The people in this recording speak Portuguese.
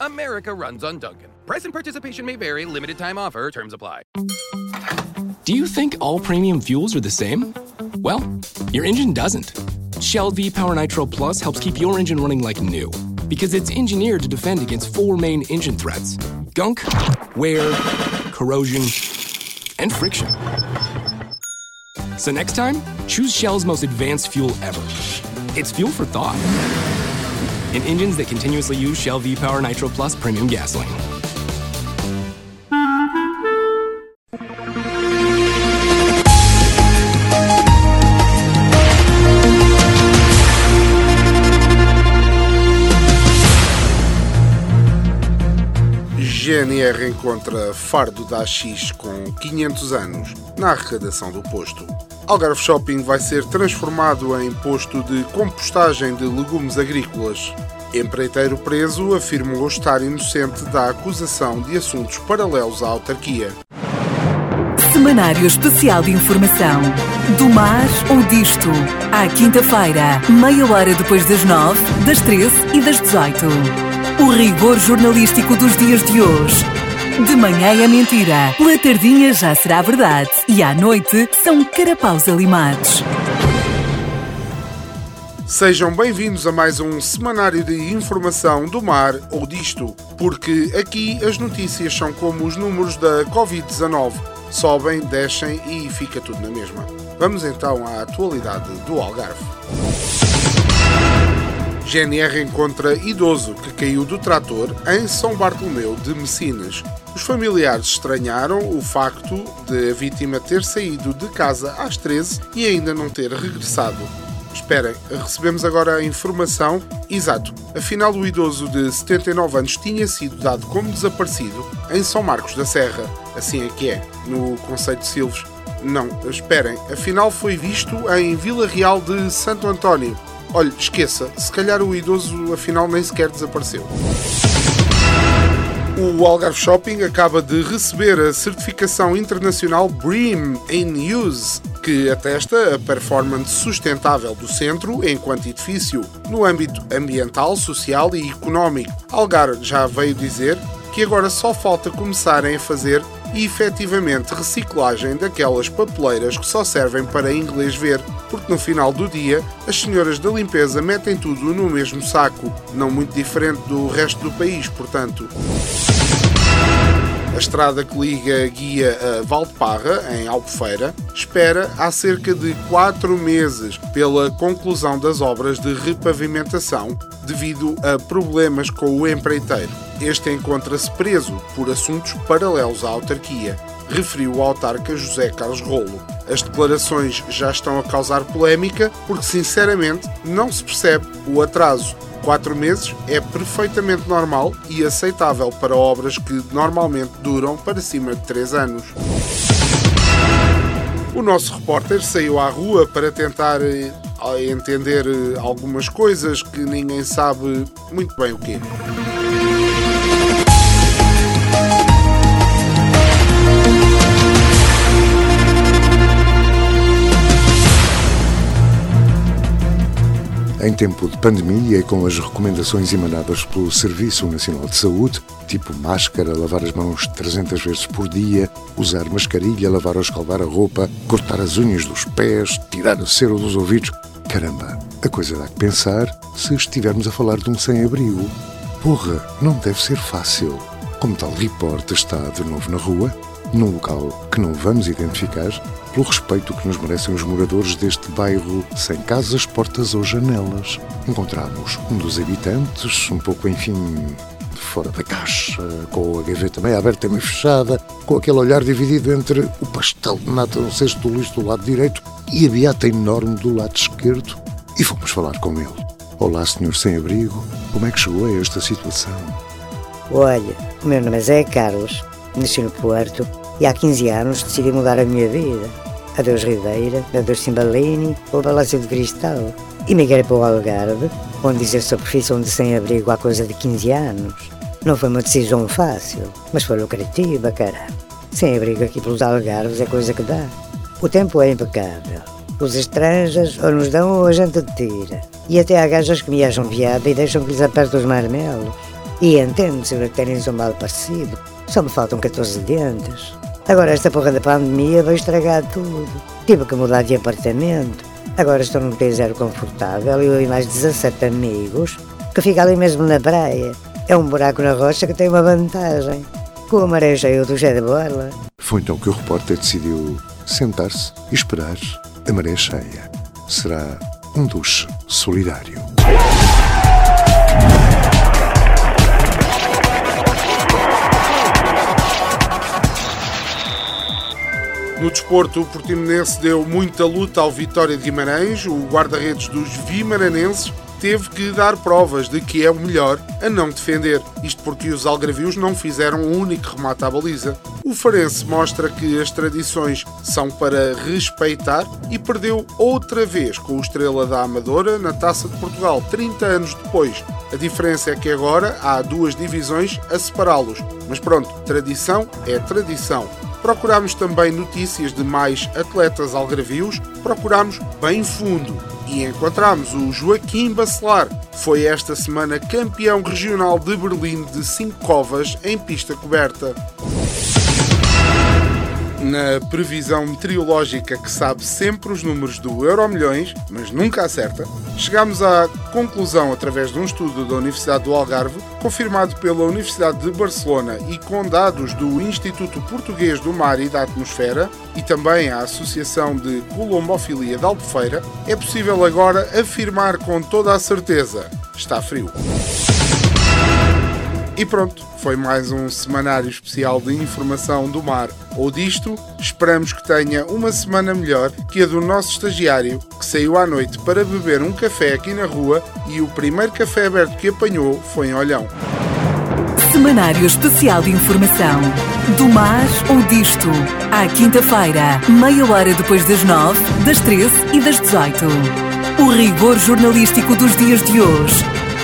America runs on Duncan. Price and participation may vary, limited time offer, terms apply. Do you think all premium fuels are the same? Well, your engine doesn't. Shell V Power Nitro Plus helps keep your engine running like new because it's engineered to defend against four main engine threats gunk, wear, corrosion, and friction. So next time, choose Shell's most advanced fuel ever. It's fuel for thought. In engines that continuously use Shell V Power Nitro Plus premium gasoline. GNR encontra fardo da AX com 500 anos na arrecadação do posto. Algarve Shopping vai ser transformado em posto de compostagem de legumes agrícolas. Empreiteiro preso afirmou estar inocente da acusação de assuntos paralelos à autarquia. Semanário Especial de Informação. Do mar ou disto. À quinta-feira, meia hora depois das nove, das treze e das dezoito. O rigor jornalístico dos dias de hoje. De manhã é mentira, pela tardinha já será verdade e à noite são carapaus alimados. Sejam bem-vindos a mais um semanário de informação do mar ou disto, porque aqui as notícias são como os números da Covid-19: sobem, descem e fica tudo na mesma. Vamos então à atualidade do Algarve. GNR encontra idoso que caiu do trator em São Bartolomeu de Messinas. Os familiares estranharam o facto de a vítima ter saído de casa às 13 e ainda não ter regressado. Esperem, recebemos agora a informação. Exato, afinal o idoso de 79 anos tinha sido dado como desaparecido em São Marcos da Serra. Assim é que é, no Conselho de Silves. Não, esperem, afinal foi visto em Vila Real de Santo António. Olhe, esqueça, se calhar o idoso afinal nem sequer desapareceu. O Algarve Shopping acaba de receber a certificação internacional BREEAM in Use, que atesta a performance sustentável do centro enquanto edifício, no âmbito ambiental, social e económico. Algarve já veio dizer que agora só falta começarem a fazer e efetivamente reciclagem daquelas papeleiras que só servem para inglês ver, porque no final do dia as senhoras da limpeza metem tudo no mesmo saco, não muito diferente do resto do país, portanto. A estrada que liga a guia a Valdeparra, em Albufeira, espera há cerca de 4 meses pela conclusão das obras de repavimentação devido a problemas com o empreiteiro. Este encontra-se preso por assuntos paralelos à autarquia, referiu o autarca José Carlos Rolo. As declarações já estão a causar polémica porque, sinceramente, não se percebe o atraso. Quatro meses é perfeitamente normal e aceitável para obras que normalmente duram para cima de três anos. O nosso repórter saiu à rua para tentar eh, entender eh, algumas coisas que ninguém sabe muito bem o quê. Em tempo de pandemia e com as recomendações emanadas pelo Serviço Nacional de Saúde, tipo máscara, lavar as mãos 300 vezes por dia, usar mascarilha, lavar ou escaldar a roupa, cortar as unhas dos pés, tirar a cera dos ouvidos. Caramba, a coisa dá que pensar se estivermos a falar de um sem-abrigo. Porra, não deve ser fácil. Como tal reporte está de novo na rua, num local que não vamos identificar, pelo respeito que nos merecem os moradores deste bairro sem casas, portas ou janelas. Encontramos um dos habitantes, um pouco, enfim, fora da caixa, com a gaveta meio aberta e meio fechada, com aquele olhar dividido entre o pastel de nata no cesto do lixo do lado direito e a beata enorme do lado esquerdo. E fomos falar com ele. Olá, senhor sem-abrigo, como é que chegou a esta situação? Olha, o meu nome é Zé Carlos, nasci no Porto E há 15 anos decidi mudar a minha vida. Adeus Ribeira, adeus Cimbalini, o Palácio de Cristal. E migrei para o Algarve, onde dizer sua profissão de sem-abrigo há coisa de 15 anos. Não foi uma decisão fácil, mas foi lucrativa, cara. Sem-abrigo aqui pelos Algarves é coisa que dá. O tempo é impecável. Os estrangeiros ou nos dão ou a gente tira. E até há gajas que me acham piada e deixam que lhes aperte os marmelos. E entendo-se terem um mal parecido. Só me faltam 14 dentes. Agora esta porra da pandemia vai estragar tudo. Tive que mudar de apartamento. Agora estou num P0 confortável e eu e mais 17 amigos que fica ali mesmo na praia. É um buraco na rocha que tem uma vantagem. Com a maré cheia do Jé de Borla. Foi então que o repórter decidiu sentar-se e esperar a maré cheia. Será um duche solidário. No desporto, o Portimonense deu muita luta ao Vitória de Guimarães. O guarda-redes dos vimaranenses teve que dar provas de que é o melhor a não defender. Isto porque os algravios não fizeram um único remate à baliza. O Farense mostra que as tradições são para respeitar e perdeu outra vez com o Estrela da Amadora na Taça de Portugal, 30 anos depois. A diferença é que agora há duas divisões a separá-los. Mas pronto, tradição é tradição. Procurámos também notícias de mais atletas algravios, procurámos bem fundo e encontramos o Joaquim Bacelar. Foi esta semana campeão regional de Berlim de 5 covas em pista coberta na previsão meteorológica que sabe sempre os números do Euro Milhões, mas nunca acerta, chegamos à conclusão através de um estudo da Universidade do Algarve, confirmado pela Universidade de Barcelona e com dados do Instituto Português do Mar e da Atmosfera e também a Associação de Colombofilia de Albufeira, é possível agora afirmar com toda a certeza: está frio. E pronto, foi mais um semanário especial de informação do mar ou disto. Esperamos que tenha uma semana melhor que a do nosso estagiário, que saiu à noite para beber um café aqui na rua e o primeiro café aberto que apanhou foi em Olhão. Semanário Especial de Informação. Do mar ou disto. À quinta-feira, meia hora depois das nove, das treze e das dezoito. O rigor jornalístico dos dias de hoje